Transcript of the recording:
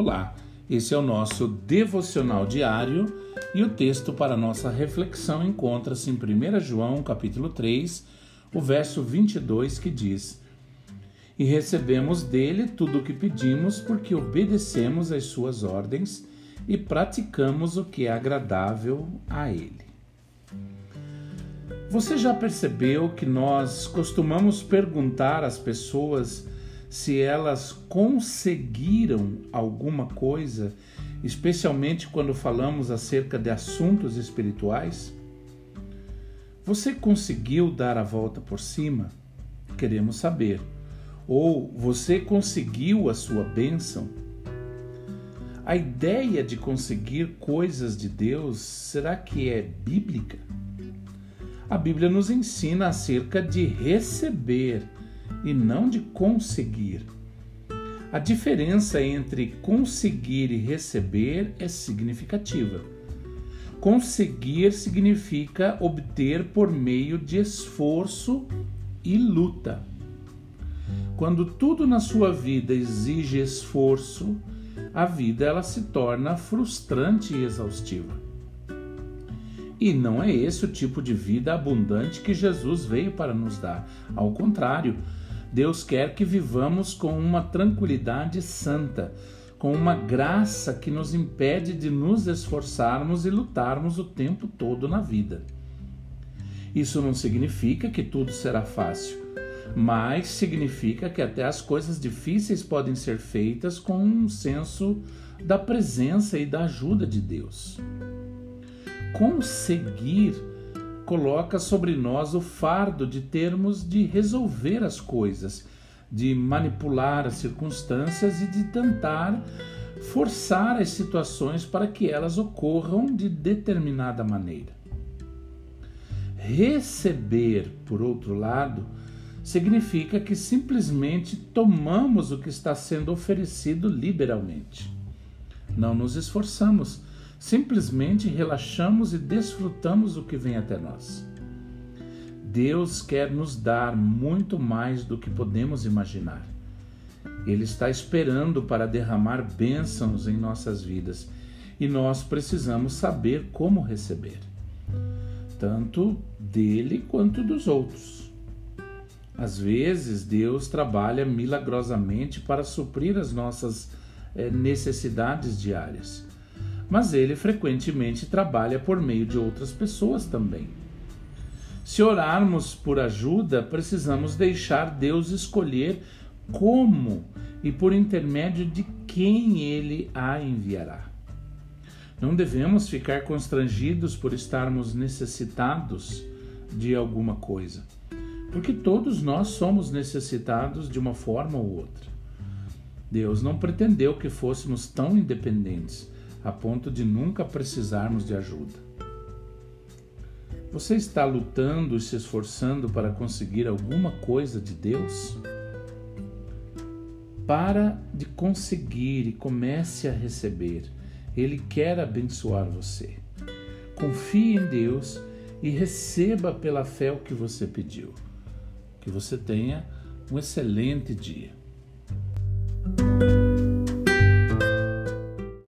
Olá, esse é o nosso devocional diário e o texto para nossa reflexão encontra-se em 1 João, capítulo 3, o verso 22, que diz: E recebemos dele tudo o que pedimos, porque obedecemos às suas ordens e praticamos o que é agradável a ele. Você já percebeu que nós costumamos perguntar às pessoas se elas conseguiram alguma coisa, especialmente quando falamos acerca de assuntos espirituais? Você conseguiu dar a volta por cima? Queremos saber. Ou você conseguiu a sua bênção? A ideia de conseguir coisas de Deus, será que é bíblica? A Bíblia nos ensina acerca de receber e não de conseguir. A diferença entre conseguir e receber é significativa. Conseguir significa obter por meio de esforço e luta. Quando tudo na sua vida exige esforço, a vida ela se torna frustrante e exaustiva. E não é esse o tipo de vida abundante que Jesus veio para nos dar. Ao contrário, Deus quer que vivamos com uma tranquilidade santa, com uma graça que nos impede de nos esforçarmos e lutarmos o tempo todo na vida. Isso não significa que tudo será fácil, mas significa que até as coisas difíceis podem ser feitas com um senso da presença e da ajuda de Deus conseguir coloca sobre nós o fardo de termos de resolver as coisas, de manipular as circunstâncias e de tentar forçar as situações para que elas ocorram de determinada maneira. Receber, por outro lado, significa que simplesmente tomamos o que está sendo oferecido liberalmente. Não nos esforçamos Simplesmente relaxamos e desfrutamos o que vem até nós. Deus quer nos dar muito mais do que podemos imaginar. Ele está esperando para derramar bênçãos em nossas vidas e nós precisamos saber como receber, tanto dele quanto dos outros. Às vezes, Deus trabalha milagrosamente para suprir as nossas eh, necessidades diárias mas ele frequentemente trabalha por meio de outras pessoas também. Se orarmos por ajuda, precisamos deixar Deus escolher como e por intermédio de quem ele a enviará. Não devemos ficar constrangidos por estarmos necessitados de alguma coisa, porque todos nós somos necessitados de uma forma ou outra. Deus não pretendeu que fôssemos tão independentes a ponto de nunca precisarmos de ajuda. Você está lutando e se esforçando para conseguir alguma coisa de Deus? Para de conseguir e comece a receber. Ele quer abençoar você. Confie em Deus e receba pela fé o que você pediu. Que você tenha um excelente dia.